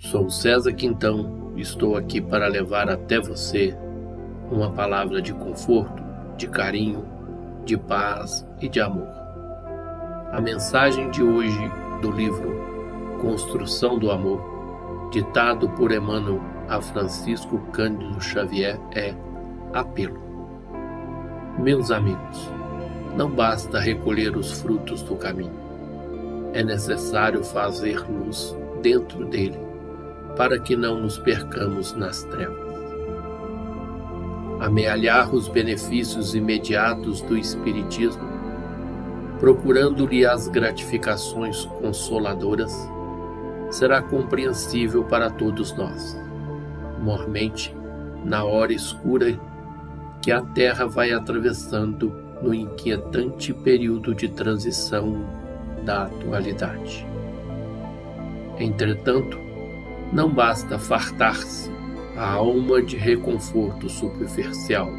Sou César Quintão e estou aqui para levar até você uma palavra de conforto, de carinho, de paz e de amor. A mensagem de hoje do livro Construção do Amor, ditado por Emmanuel a Francisco Cândido Xavier, é apelo. Meus amigos, não basta recolher os frutos do caminho. É necessário fazer luz dentro dele para que não nos percamos nas trevas. Amealhar os benefícios imediatos do Espiritismo, procurando-lhe as gratificações consoladoras, será compreensível para todos nós, mormente na hora escura que a Terra vai atravessando no inquietante período de transição da atualidade. Entretanto, não basta fartar-se a alma de reconforto superficial,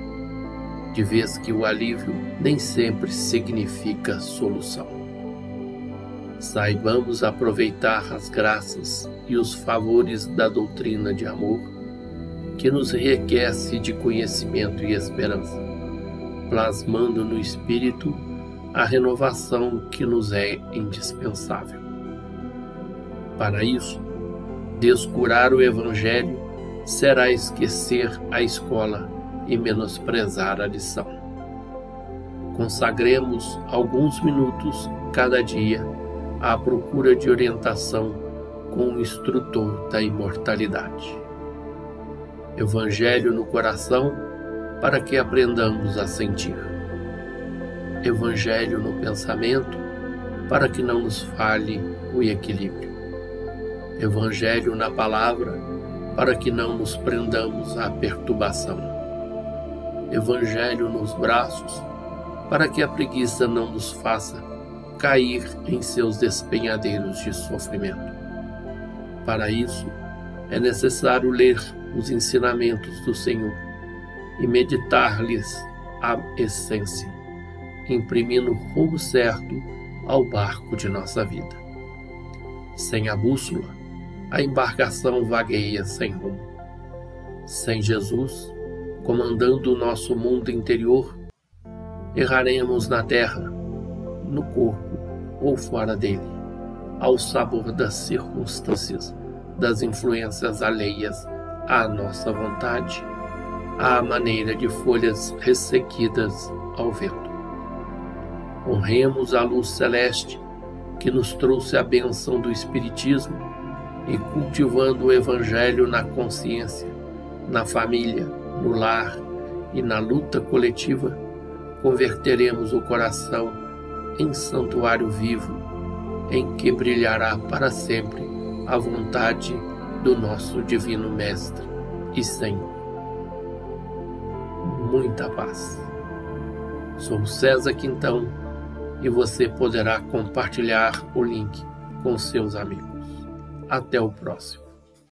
de vez que o alívio nem sempre significa solução. Saibamos aproveitar as graças e os favores da doutrina de amor, que nos enriquece de conhecimento e esperança, plasmando no espírito a renovação que nos é indispensável. Para isso, Descurar o Evangelho será esquecer a escola e menosprezar a lição. Consagremos alguns minutos cada dia à procura de orientação com o instrutor da imortalidade. Evangelho no coração para que aprendamos a sentir. Evangelho no pensamento para que não nos fale o equilíbrio. Evangelho na palavra, para que não nos prendamos à perturbação. Evangelho nos braços, para que a preguiça não nos faça cair em seus despenhadeiros de sofrimento. Para isso, é necessário ler os ensinamentos do Senhor e meditar-lhes a essência, imprimindo rumo certo ao barco de nossa vida. Sem a bússola, a embarcação vagueia sem rumo. Sem Jesus, comandando o nosso mundo interior, erraremos na terra, no corpo ou fora dele, ao sabor das circunstâncias, das influências alheias à nossa vontade, à maneira de folhas ressequidas ao vento. Honremos a luz celeste que nos trouxe a benção do Espiritismo e cultivando o Evangelho na consciência, na família, no lar e na luta coletiva, converteremos o coração em santuário vivo, em que brilhará para sempre a vontade do nosso Divino Mestre e Senhor. Muita paz. Sou César Quintão e você poderá compartilhar o link com seus amigos. Até o próximo.